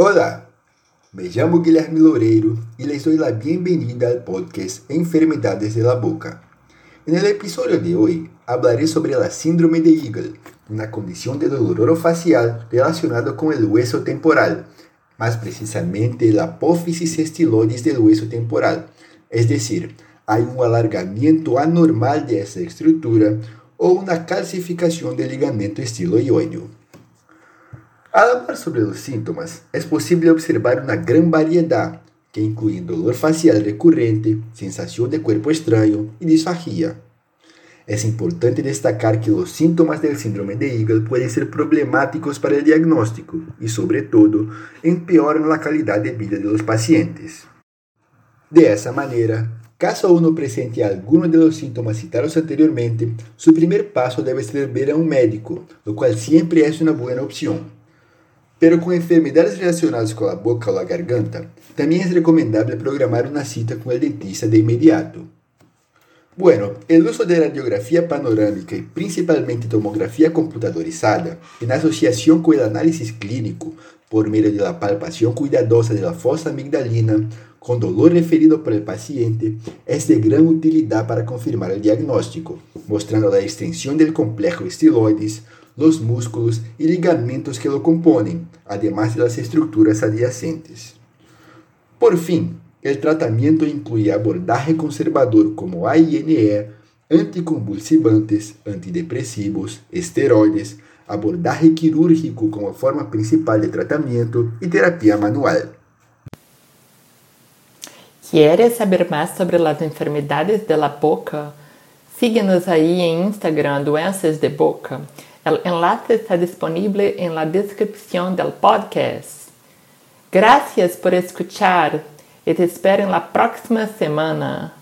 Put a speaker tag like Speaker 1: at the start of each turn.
Speaker 1: Olá, me chamo Guilherme Loureiro e les doy la bienvenida al podcast Enfermedades de la Boca. En el episodio de hoy hablaré sobre la síndrome de Eagle, una condición de dolor orofacial relacionada con el hueso temporal, más precisamente la apófisis estiloides del hueso temporal, es decir, hay un alargamiento anormal de esa estructura o una calcificación del ligamento estiloideo. Al hablar sobre los síntomas, es posible observar una gran variedad que incluyen dolor facial recurrente, sensación de cuerpo extraño y disfagia. Es importante destacar que los síntomas del síndrome de Eagle pueden ser problemáticos para el diagnóstico y, sobre todo, empeoran la calidad de vida de los pacientes. De esa manera, caso uno presente alguno de los síntomas citados anteriormente, su primer paso debe ser ver a un médico, lo cual siempre es una buena opción. Pero con enfermedades relacionadas con la boca o la garganta, también es recomendable programar una cita con el dentista de inmediato. Bueno, el uso de radiografía panorámica y principalmente tomografía computadorizada en asociación con el análisis clínico por medio de la palpación cuidadosa de la fosa amigdalina con dolor referido por el paciente es de gran utilidad para confirmar el diagnóstico, mostrando la extensión del complejo estiloides, los músculos y ligamentos que lo componen, además de las estructuras adyacentes. Por fin, el tratamiento incluye abordaje conservador como AINE, anticonvulsivantes, antidepresivos, esteroides, abordaje quirúrgico como forma principal de tratamiento y terapia manual.
Speaker 2: ¿Quieres saber más sobre las enfermedades de la boca? Síguenos ahí en Instagram Doenças de Boca. El enlace está disponible en la descripción del podcast. Gracias por escuchar. e te espero na próxima semana.